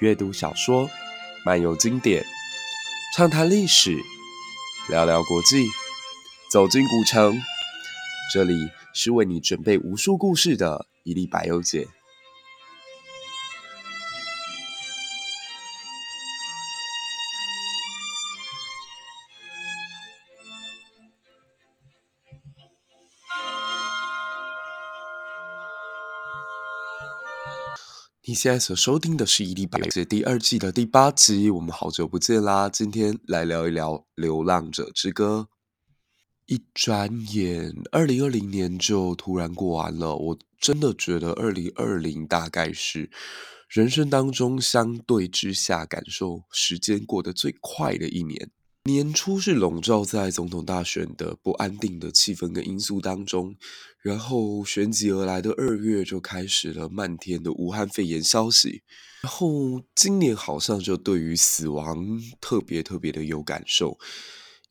阅读小说，漫游经典，畅谈历史，聊聊国际，走进古城。这里是为你准备无数故事的一粒白油姐。你现在所收听的是《一粒百忧解》第二季的第八集。我们好久不见啦！今天来聊一聊《流浪者之歌》。一转眼，二零二零年就突然过完了。我真的觉得，二零二零大概是人生当中相对之下感受时间过得最快的一年。年初是笼罩在总统大选的不安定的气氛跟因素当中，然后旋即而来的二月就开始了漫天的武汉肺炎消息，然后今年好像就对于死亡特别特别的有感受。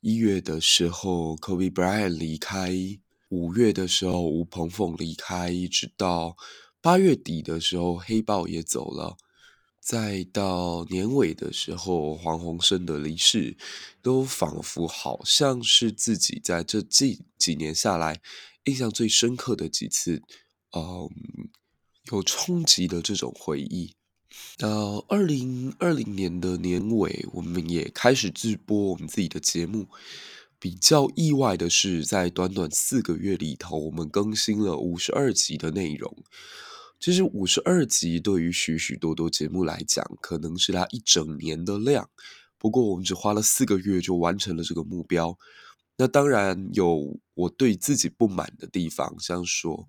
一月的时候，Kobe Bryant 离开；五月的时候，吴鹏凤离开，一直到八月底的时候，黑豹也走了。再到年尾的时候，黄鸿升的离世，都仿佛好像是自己在这几几年下来印象最深刻的几次，嗯，有冲击的这种回忆。到二零二零年的年尾，我们也开始直播我们自己的节目。比较意外的是，在短短四个月里头，我们更新了五十二集的内容。其实五十二集对于许许多多节目来讲，可能是它一整年的量。不过我们只花了四个月就完成了这个目标。那当然有我对自己不满的地方，像说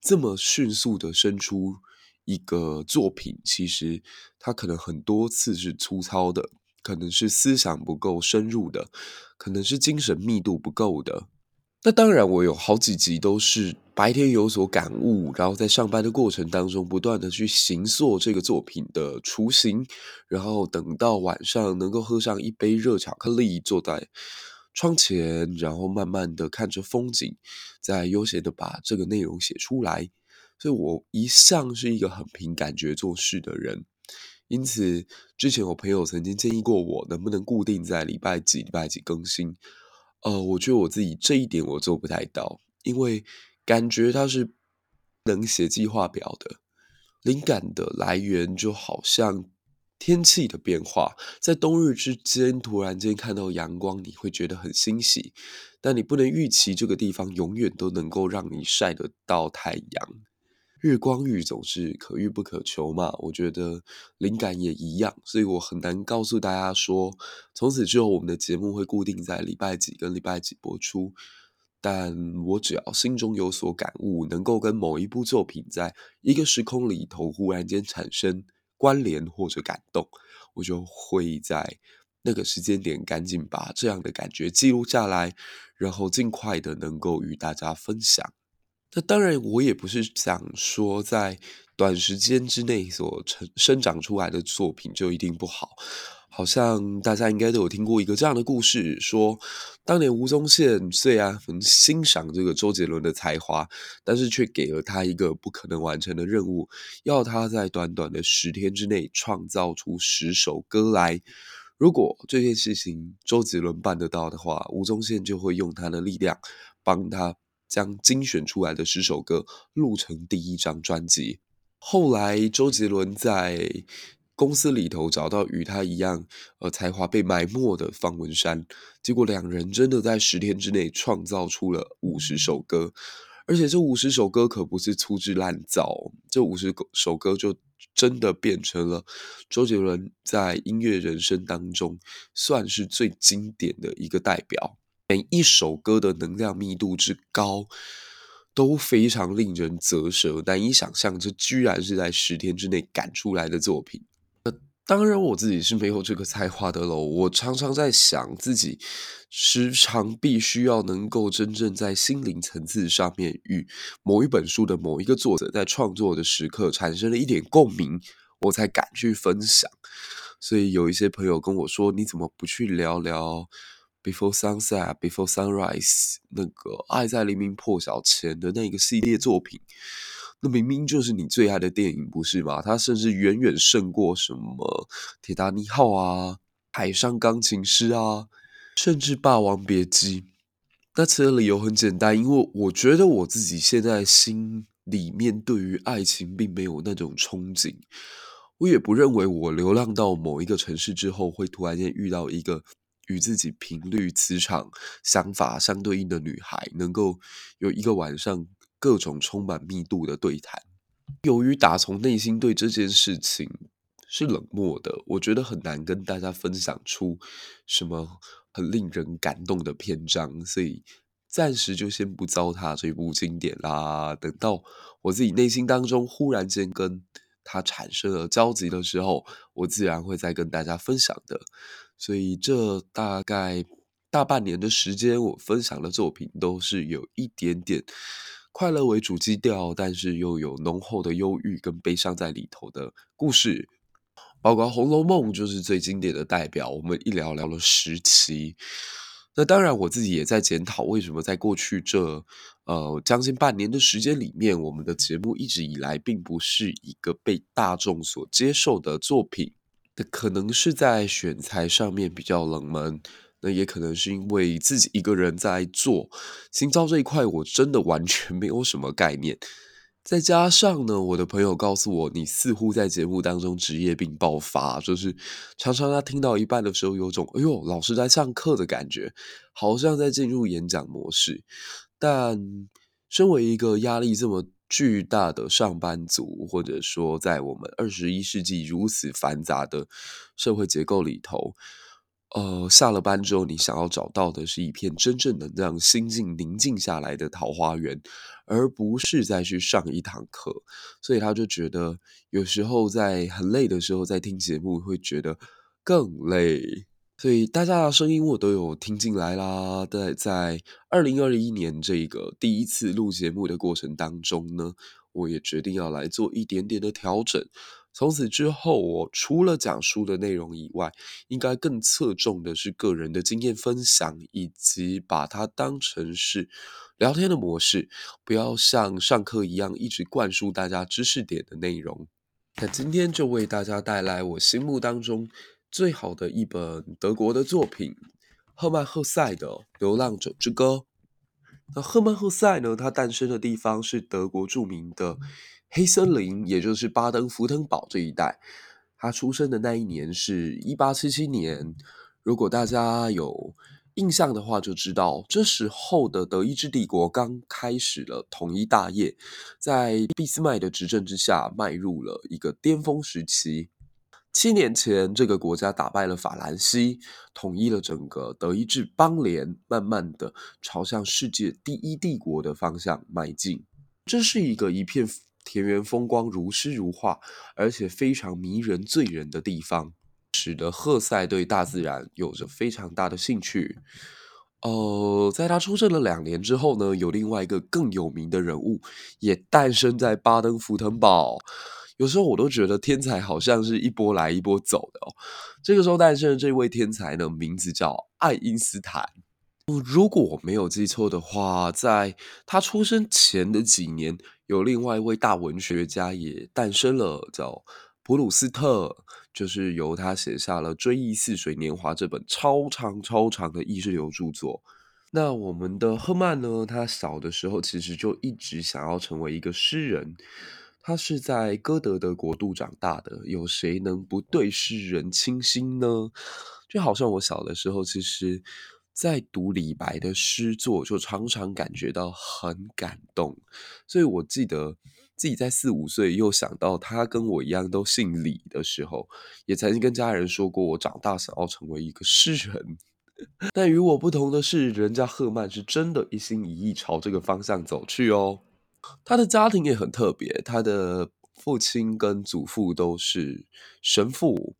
这么迅速的生出一个作品，其实它可能很多次是粗糙的，可能是思想不够深入的，可能是精神密度不够的。那当然，我有好几集都是白天有所感悟，然后在上班的过程当中，不断的去行塑这个作品的雏形，然后等到晚上能够喝上一杯热巧克力，坐在窗前，然后慢慢的看着风景，再悠闲的把这个内容写出来。所以我一向是一个很凭感觉做事的人，因此之前我朋友曾经建议过我，能不能固定在礼拜几礼拜几更新。呃，我觉得我自己这一点我做不太到，因为感觉它是能写计划表的，灵感的来源就好像天气的变化，在冬日之间突然间看到阳光，你会觉得很欣喜，但你不能预期这个地方永远都能够让你晒得到太阳。日光浴总是可遇不可求嘛，我觉得灵感也一样，所以我很难告诉大家说，从此之后我们的节目会固定在礼拜几跟礼拜几播出。但我只要心中有所感悟，能够跟某一部作品在一个时空里头忽然间产生关联或者感动，我就会在那个时间点赶紧把这样的感觉记录下来，然后尽快的能够与大家分享。那当然，我也不是想说在短时间之内所成生长出来的作品就一定不好。好像大家应该都有听过一个这样的故事，说当年吴宗宪虽然很欣赏这个周杰伦的才华，但是却给了他一个不可能完成的任务，要他在短短的十天之内创造出十首歌来。如果这件事情周杰伦办得到的话，吴宗宪就会用他的力量帮他。将精选出来的十首歌录成第一张专辑。后来，周杰伦在公司里头找到与他一样，呃，才华被埋没的方文山，结果两人真的在十天之内创造出了五十首歌，而且这五十首歌可不是粗制滥造，这五十首歌就真的变成了周杰伦在音乐人生当中算是最经典的一个代表。每一首歌的能量密度之高，都非常令人啧舌，难以想象，这居然是在十天之内赶出来的作品。呃，当然我自己是没有这个才华的喽。我常常在想，自己时常必须要能够真正在心灵层次上面与某一本书的某一个作者在创作的时刻产生了一点共鸣，我才敢去分享。所以有一些朋友跟我说：“你怎么不去聊聊？” Before sunset, before sunrise，那个爱在黎明破晓前的那个系列作品，那明明就是你最爱的电影，不是吗？它甚至远远胜过什么《铁达尼号》啊，《海上钢琴师》啊，甚至《霸王别姬》。那此的理由很简单，因为我觉得我自己现在心里面对于爱情并没有那种憧憬。我也不认为我流浪到某一个城市之后，会突然间遇到一个与自己频率、磁场、想法相对应的女孩，能够有一个晚上各种充满密度的对谈。由于打从内心对这件事情是冷漠的，我觉得很难跟大家分享出什么很令人感动的篇章，所以暂时就先不糟蹋这部经典啦。等到我自己内心当中忽然间跟他产生了交集的时候，我自然会再跟大家分享的。所以这大概大半年的时间，我分享的作品都是有一点点快乐为主基调，但是又有浓厚的忧郁跟悲伤在里头的故事。包括《红楼梦》就是最经典的代表，我们一聊聊了十期。那当然，我自己也在检讨，为什么在过去这呃将近半年的时间里面，我们的节目一直以来并不是一个被大众所接受的作品。那可能是在选材上面比较冷门，那也可能是因为自己一个人在做行招这一块，我真的完全没有什么概念。再加上呢，我的朋友告诉我，你似乎在节目当中职业病爆发，就是常常他听到一半的时候，有种“哎呦，老师在上课”的感觉，好像在进入演讲模式。但身为一个压力这么巨大的上班族，或者说在我们二十一世纪如此繁杂的社会结构里头，呃，下了班之后，你想要找到的是一片真正能让心境宁静下来的桃花源，而不是再去上一堂课。所以他就觉得，有时候在很累的时候，在听节目会觉得更累。所以大家的声音我都有听进来啦。在在二零二一年这个第一次录节目的过程当中呢，我也决定要来做一点点的调整。从此之后，我除了讲书的内容以外，应该更侧重的是个人的经验分享，以及把它当成是聊天的模式，不要像上课一样一直灌输大家知识点的内容。那今天就为大家带来我心目当中最好的一本德国的作品——赫曼·赫塞的《流浪者之歌》。那赫曼·赫塞呢，他诞生的地方是德国著名的。黑森林，也就是巴登符腾堡这一带，他出生的那一年是一八七七年。如果大家有印象的话，就知道这时候的德意志帝国刚开始了统一大业，在俾斯麦的执政之下，迈入了一个巅峰时期。七年前，这个国家打败了法兰西，统一了整个德意志邦联，慢慢的朝向世界第一帝国的方向迈进。这是一个一片。田园风光如诗如画，而且非常迷人醉人的地方，使得赫塞对大自然有着非常大的兴趣。呃，在他出生了两年之后呢，有另外一个更有名的人物也诞生在巴登符腾堡。有时候我都觉得天才好像是一波来一波走的哦。这个时候诞生的这位天才呢，名字叫爱因斯坦。如果我没有记错的话，在他出生前的几年。有另外一位大文学家也诞生了，叫普鲁斯特，就是由他写下了《追忆似水年华》这本超长超长的意识流著作。那我们的赫曼呢？他小的时候其实就一直想要成为一个诗人。他是在歌德的国度长大的，有谁能不对诗人倾心呢？就好像我小的时候，其实。在读李白的诗作，就常常感觉到很感动。所以我记得自己在四五岁，又想到他跟我一样都姓李的时候，也曾经跟家人说过，我长大想要成为一个诗人。但与我不同的是，人家赫曼是真的一心一意朝这个方向走去哦。他的家庭也很特别，他的父亲跟祖父都是神父。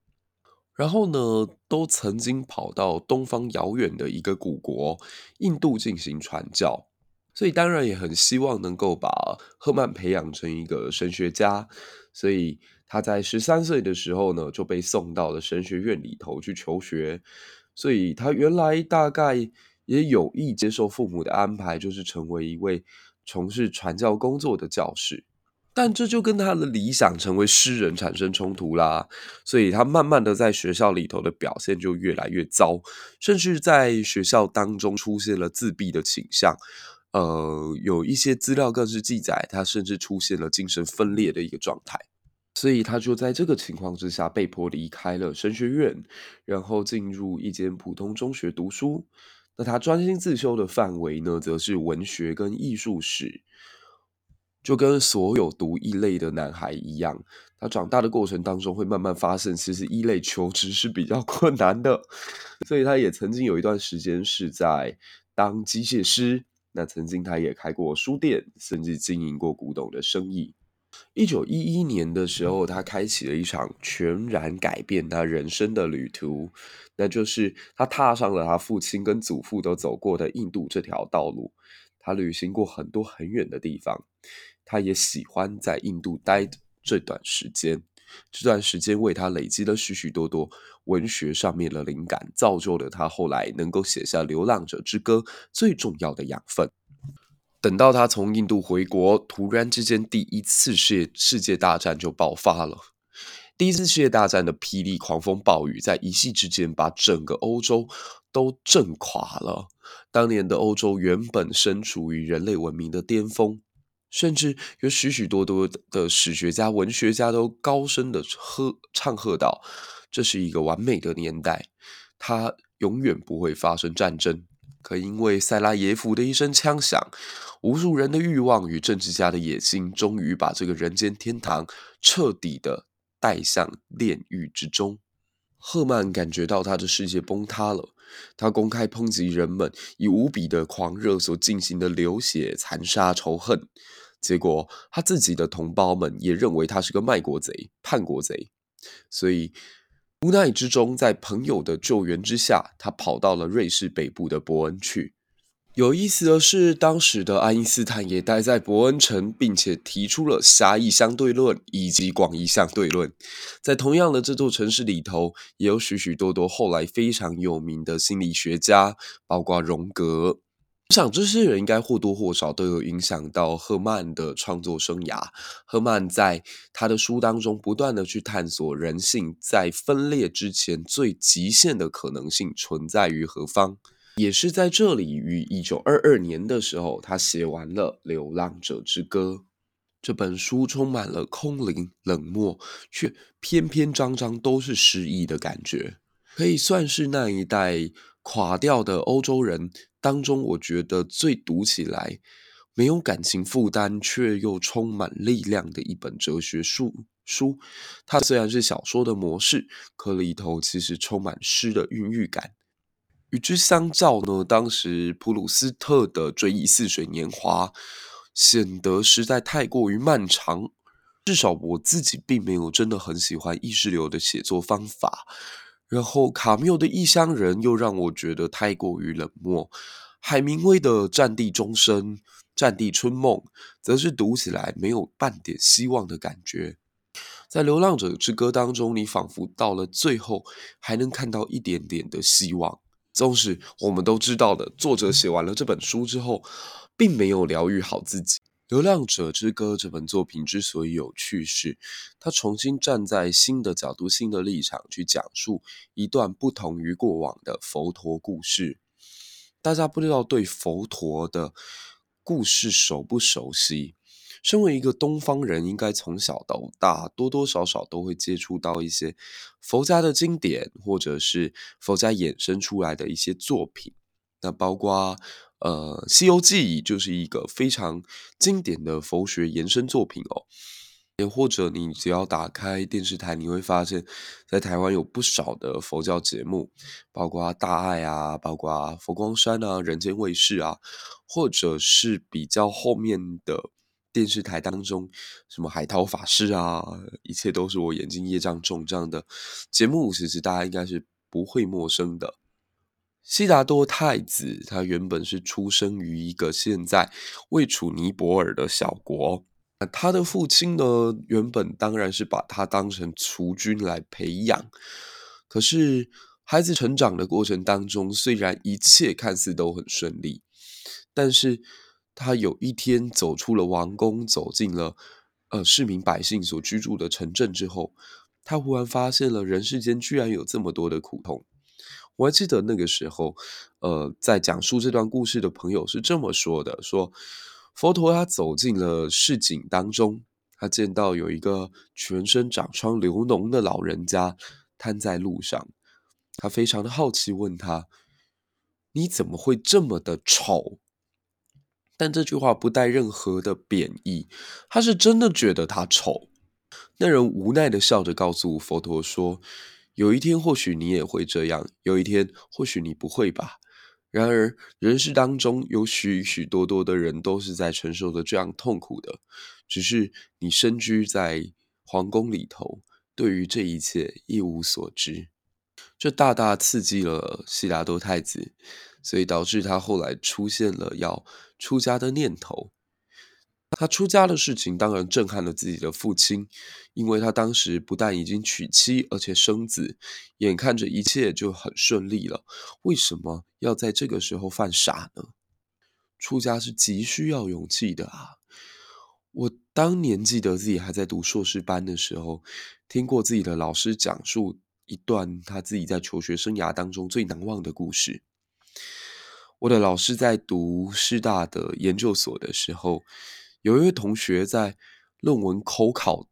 然后呢，都曾经跑到东方遥远的一个古国印度进行传教，所以当然也很希望能够把赫曼培养成一个神学家。所以他在十三岁的时候呢，就被送到了神学院里头去求学。所以他原来大概也有意接受父母的安排，就是成为一位从事传教工作的教士。但这就跟他的理想成为诗人产生冲突啦，所以他慢慢的在学校里头的表现就越来越糟，甚至在学校当中出现了自闭的倾向。呃，有一些资料更是记载，他甚至出现了精神分裂的一个状态。所以他就在这个情况之下，被迫离开了神学院，然后进入一间普通中学读书。那他专心自修的范围呢，则是文学跟艺术史。就跟所有读一类的男孩一样，他长大的过程当中会慢慢发现，其实一类求职是比较 困难的，所以他也曾经有一段时间是在当机械师。那曾经他也开过书店，甚至经营过古董的生意。一九一一年的时候，他开启了一场全然改变他人生的旅途，那就是他踏上了他父亲跟祖父都走过的印度这条道路。他旅行过很多很远的地方。他也喜欢在印度待这段时间，这段时间为他累积了许许多多文学上面的灵感，造就了他后来能够写下《流浪者之歌》最重要的养分。等到他从印度回国，突然之间，第一次世世界大战就爆发了。第一次世界大战的霹雳狂风暴雨，在一夕之间把整个欧洲都震垮了。当年的欧洲原本身处于人类文明的巅峰。甚至有许许多多的史学家、文学家都高声的喝唱和道：“这是一个完美的年代，它永远不会发生战争。”可因为塞拉耶夫的一声枪响，无数人的欲望与政治家的野心，终于把这个人间天堂彻底的带向炼狱之中。赫曼感觉到他的世界崩塌了，他公开抨击人们以无比的狂热所进行的流血残杀仇恨。结果，他自己的同胞们也认为他是个卖国贼、叛国贼，所以无奈之中，在朋友的救援之下，他跑到了瑞士北部的伯恩去。有意思的是，当时的爱因斯坦也待在伯恩城，并且提出了狭义相对论以及广义相对论。在同样的这座城市里头，也有许许多多后来非常有名的心理学家，包括荣格。我想这些人应该或多或少都有影响到赫曼的创作生涯。赫曼在他的书当中不断的去探索人性在分裂之前最极限的可能性存在于何方。也是在这里，于一九二二年的时候，他写完了《流浪者之歌》这本书，充满了空灵、冷漠，却篇篇章章都是诗意的感觉，可以算是那一代垮掉的欧洲人当中，我觉得最读起来没有感情负担，却又充满力量的一本哲学书书。它虽然是小说的模式，可里头其实充满诗的孕育感。与之相较呢，当时普鲁斯特的《追忆似水年华》显得实在太过于漫长。至少我自己并没有真的很喜欢意识流的写作方法。然后卡缪的《异乡人》又让我觉得太过于冷漠，海明威的《战地钟声》《战地春梦》则是读起来没有半点希望的感觉。在《流浪者之歌》当中，你仿佛到了最后还能看到一点点的希望。纵使我们都知道的，作者写完了这本书之后，并没有疗愈好自己。《流浪者之歌》这本作品之所以有趣是，他重新站在新的角度、新的立场去讲述一段不同于过往的佛陀故事。大家不知道对佛陀的故事熟不熟悉？身为一个东方人，应该从小到大多多少少都会接触到一些佛家的经典，或者是佛家衍生出来的一些作品。那包括。呃，《西游记》就是一个非常经典的佛学延伸作品哦。也或者你只要打开电视台，你会发现，在台湾有不少的佛教节目，包括大爱啊，包括佛光山啊、人间卫视啊，或者是比较后面的电视台当中，什么海涛法师啊，一切都是我眼睛业障重这样的节目，其实大家应该是不会陌生的。悉达多太子，他原本是出生于一个现在位处尼泊尔的小国。他的父亲呢，原本当然是把他当成储君来培养。可是，孩子成长的过程当中，虽然一切看似都很顺利，但是他有一天走出了王宫，走进了呃市民百姓所居住的城镇之后，他忽然发现了人世间居然有这么多的苦痛。我还记得那个时候，呃，在讲述这段故事的朋友是这么说的：说佛陀他走进了市井当中，他见到有一个全身长疮流脓的老人家瘫在路上，他非常的好奇，问他：“你怎么会这么的丑？”但这句话不带任何的贬义，他是真的觉得他丑。那人无奈的笑着告诉佛陀说。有一天，或许你也会这样；有一天，或许你不会吧。然而，人世当中有许许多多的人都是在承受着这样痛苦的，只是你身居在皇宫里头，对于这一切一无所知。这大大刺激了悉达多太子，所以导致他后来出现了要出家的念头。他出家的事情当然震撼了自己的父亲，因为他当时不但已经娶妻，而且生子，眼看着一切就很顺利了，为什么要在这个时候犯傻呢？出家是极需要勇气的啊！我当年记得自己还在读硕士班的时候，听过自己的老师讲述一段他自己在求学生涯当中最难忘的故事。我的老师在读师大的研究所的时候，有一位同学在论文口考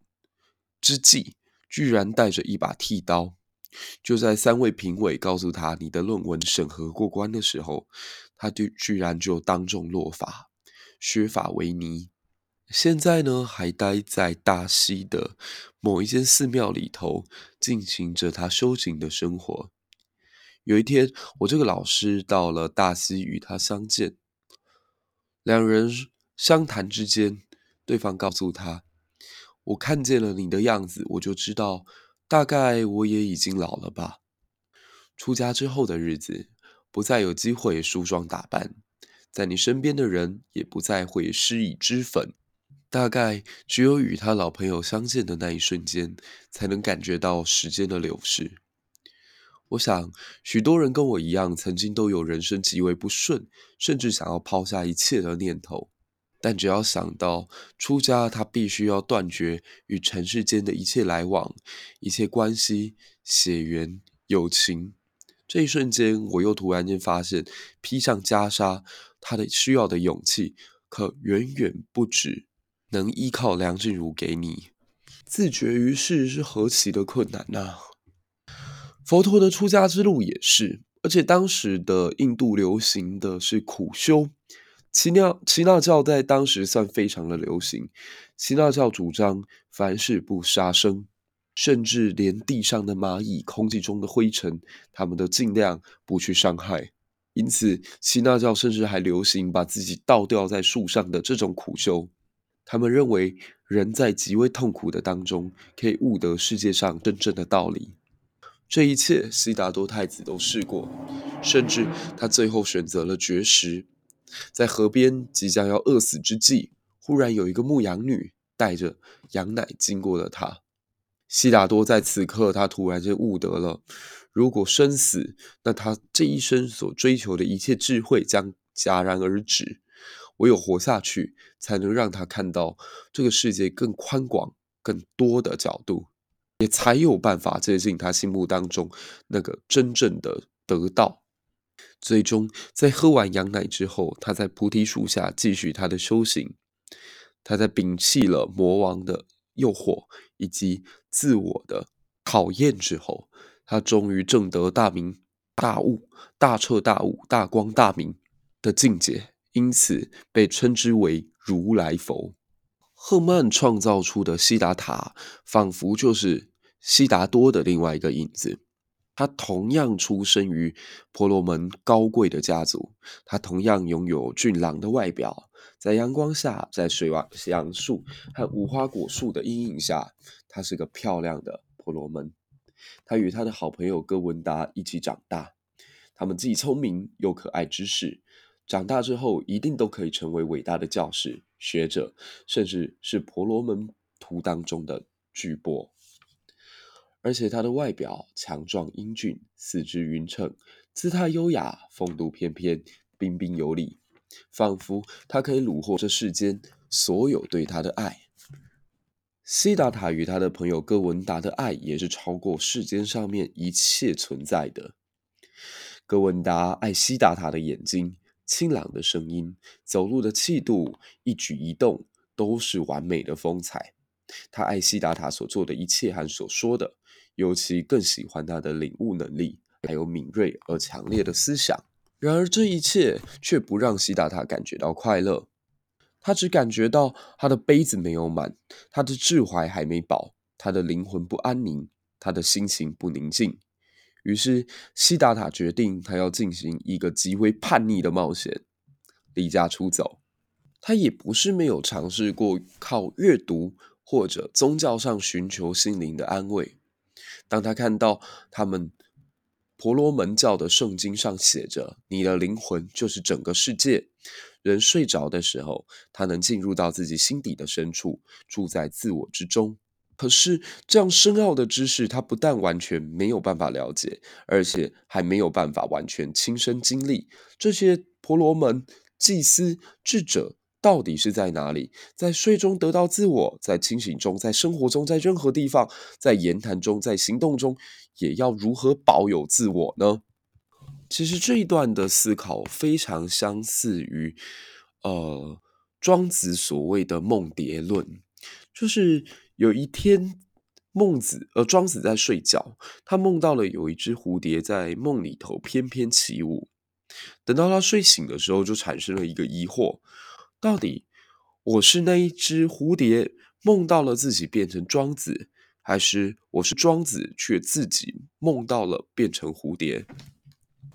之际，居然带着一把剃刀。就在三位评委告诉他你的论文审核过关的时候，他就居然就当众落发，削发为尼。现在呢，还待在大溪的某一间寺庙里头，进行着他修行的生活。有一天，我这个老师到了大溪与他相见，两人。相谈之间，对方告诉他：“我看见了你的样子，我就知道，大概我也已经老了吧。出家之后的日子，不再有机会梳妆打扮，在你身边的人也不再会施以脂粉，大概只有与他老朋友相见的那一瞬间，才能感觉到时间的流逝。我想，许多人跟我一样，曾经都有人生极为不顺，甚至想要抛下一切的念头。”但只要想到出家，他必须要断绝与尘世间的一切来往、一切关系、血缘、友情。这一瞬间，我又突然间发现，披上袈裟，他的需要的勇气，可远远不止能依靠梁静茹给你。自觉于世是何其的困难呐、啊！佛陀的出家之路也是，而且当时的印度流行的是苦修。耆那耆那教在当时算非常的流行。耆那教主张凡事不杀生，甚至连地上的蚂蚁、空气中的灰尘，他们都尽量不去伤害。因此，耆那教甚至还流行把自己倒吊在树上的这种苦修。他们认为，人在极为痛苦的当中，可以悟得世界上真正的道理。这一切，悉达多太子都试过，甚至他最后选择了绝食。在河边即将要饿死之际，忽然有一个牧羊女带着羊奶经过了他。悉达多在此刻，他突然间悟得了：如果生死，那他这一生所追求的一切智慧将戛然而止。唯有活下去，才能让他看到这个世界更宽广、更多的角度，也才有办法接近他心目当中那个真正的得道。最终，在喝完羊奶之后，他在菩提树下继续他的修行。他在摒弃了魔王的诱惑以及自我的考验之后，他终于证得大明大悟、大彻大悟、大光大明的境界，因此被称之为如来佛。赫曼创造出的悉达塔，仿佛就是悉达多的另外一个影子。他同样出生于婆罗门高贵的家族，他同样拥有俊朗的外表，在阳光下，在水杨树和无花果树的阴影下，他是个漂亮的婆罗门。他与他的好朋友哥文达一起长大，他们既聪明又可爱之士，长大之后一定都可以成为伟大的教师、学者，甚至是婆罗门徒当中的巨擘。而且他的外表强壮英俊，四肢匀称，姿态优雅，风度翩翩，彬彬有礼，仿佛他可以虏获这世间所有对他的爱。西达塔与他的朋友哥文达的爱也是超过世间上面一切存在的。哥文达爱西达塔的眼睛、清朗的声音、走路的气度、一举一动都是完美的风采。他爱西达塔所做的一切和所说的，尤其更喜欢他的领悟能力，还有敏锐而强烈的思想。然而这一切却不让西达塔感觉到快乐。他只感觉到他的杯子没有满，他的智怀还没饱，他的灵魂不安宁，他的心情不宁静。于是，西达塔决定他要进行一个极为叛逆的冒险，离家出走。他也不是没有尝试过靠阅读或者宗教上寻求心灵的安慰。当他看到他们婆罗门教的圣经上写着“你的灵魂就是整个世界”。人睡着的时候，他能进入到自己心底的深处，住在自我之中。可是，这样深奥的知识，他不但完全没有办法了解，而且还没有办法完全亲身经历。这些婆罗门、祭司、智者到底是在哪里？在睡中得到自我，在清醒中，在生活中，在任何地方，在言谈中，在行动中，也要如何保有自我呢？其实这一段的思考非常相似于，呃，庄子所谓的梦蝶论，就是有一天孟子，呃，庄子在睡觉，他梦到了有一只蝴蝶在梦里头翩翩起舞。等到他睡醒的时候，就产生了一个疑惑：到底我是那一只蝴蝶梦到了自己变成庄子，还是我是庄子却自己梦到了变成蝴蝶？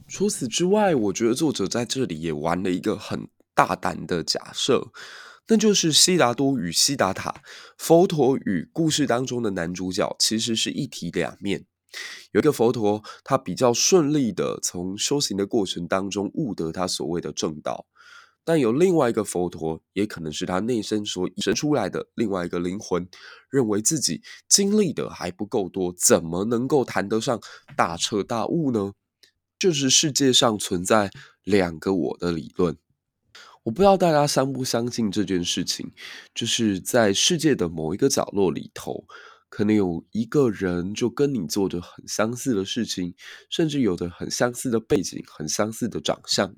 除此之外，我觉得作者在这里也玩了一个很大胆的假设，那就是悉达多与悉达塔，佛陀与故事当中的男主角其实是一体两面。有一个佛陀，他比较顺利的从修行的过程当中悟得他所谓的正道，但有另外一个佛陀，也可能是他内心所引申出来的另外一个灵魂，认为自己经历的还不够多，怎么能够谈得上大彻大悟呢？就是世界上存在两个我的理论，我不知道大家相不相信这件事情。就是在世界的某一个角落里头，可能有一个人就跟你做着很相似的事情，甚至有着很相似的背景、很相似的长相，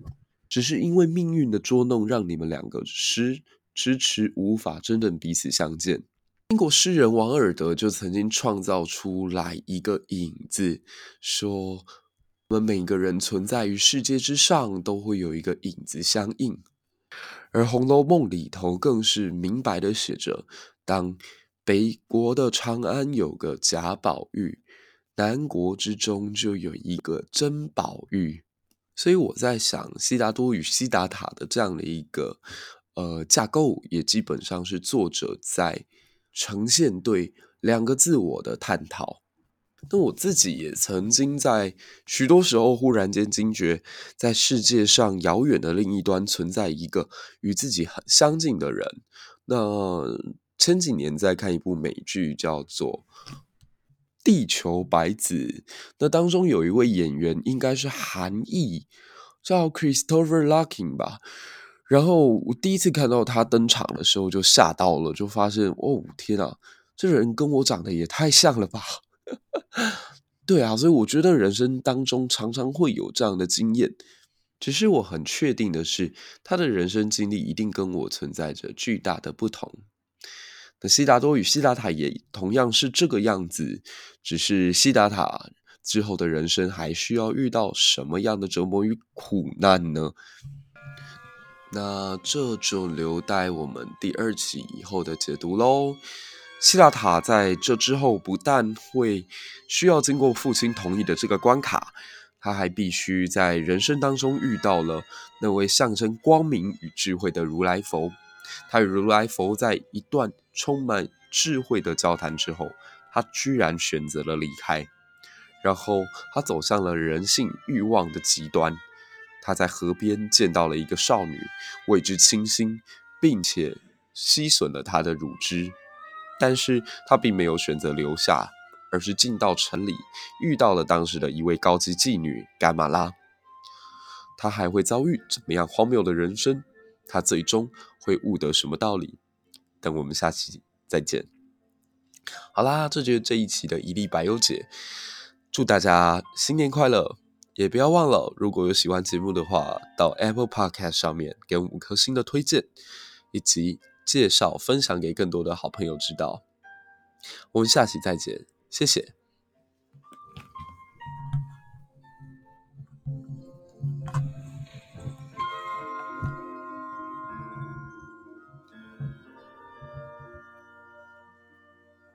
只是因为命运的捉弄，让你们两个迟迟迟无法真正彼此相见。英国诗人王尔德就曾经创造出来一个影子，说。我们每个人存在于世界之上，都会有一个影子相应。而《红楼梦》里头更是明白的写着：当北国的长安有个贾宝玉，南国之中就有一个甄宝玉。所以我在想，悉达多与悉达塔的这样的一个呃架构，也基本上是作者在呈现对两个自我的探讨。那我自己也曾经在许多时候忽然间惊觉，在世界上遥远的另一端存在一个与自己很相近的人。那前几年在看一部美剧，叫做《地球白子》，那当中有一位演员应该是韩裔，叫 Christopher Larkin 吧。然后我第一次看到他登场的时候就吓到了，就发现哦天啊，这人跟我长得也太像了吧！对啊，所以我觉得人生当中常常会有这样的经验，只是我很确定的是，他的人生经历一定跟我存在着巨大的不同。那悉达多与悉达塔也同样是这个样子，只是悉达塔之后的人生还需要遇到什么样的折磨与苦难呢？那这就留待我们第二期以后的解读喽。悉达塔在这之后不但会需要经过父亲同意的这个关卡，他还必须在人生当中遇到了那位象征光明与智慧的如来佛。他与如来佛在一段充满智慧的交谈之后，他居然选择了离开。然后他走向了人性欲望的极端。他在河边见到了一个少女，为之倾心，并且吸吮了她的乳汁。但是他并没有选择留下，而是进到城里，遇到了当时的一位高级妓女甘玛拉。他还会遭遇怎么样荒谬的人生？他最终会悟得什么道理？我们下期再见。好啦，这就是这一期的一粒白优姐，祝大家新年快乐！也不要忘了，如果有喜欢节目的话，到 Apple Podcast 上面给我们五颗星的推荐，以及介绍分享给更多的好朋友知道。我们下期再见，谢谢。